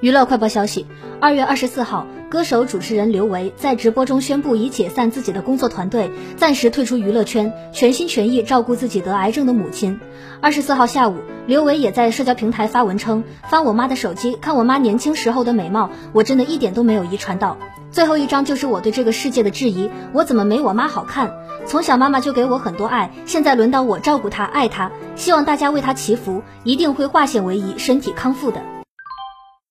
娱乐快报消息二月二十四号歌手主持人刘维在直播中宣布已解散自己的工作团队暂时退出娱乐圈全心全意照顾自己得癌症的母亲。二十四号下午刘维也在社交平台发文称翻我妈的手机看我妈年轻时候的美貌我真的一点都没有遗传到。最后一张就是我对这个世界的质疑我怎么没我妈好看？从小妈妈就给我很多爱现在轮到我照顾她爱她希望大家为她祈福一定会化险为夷身体康复的。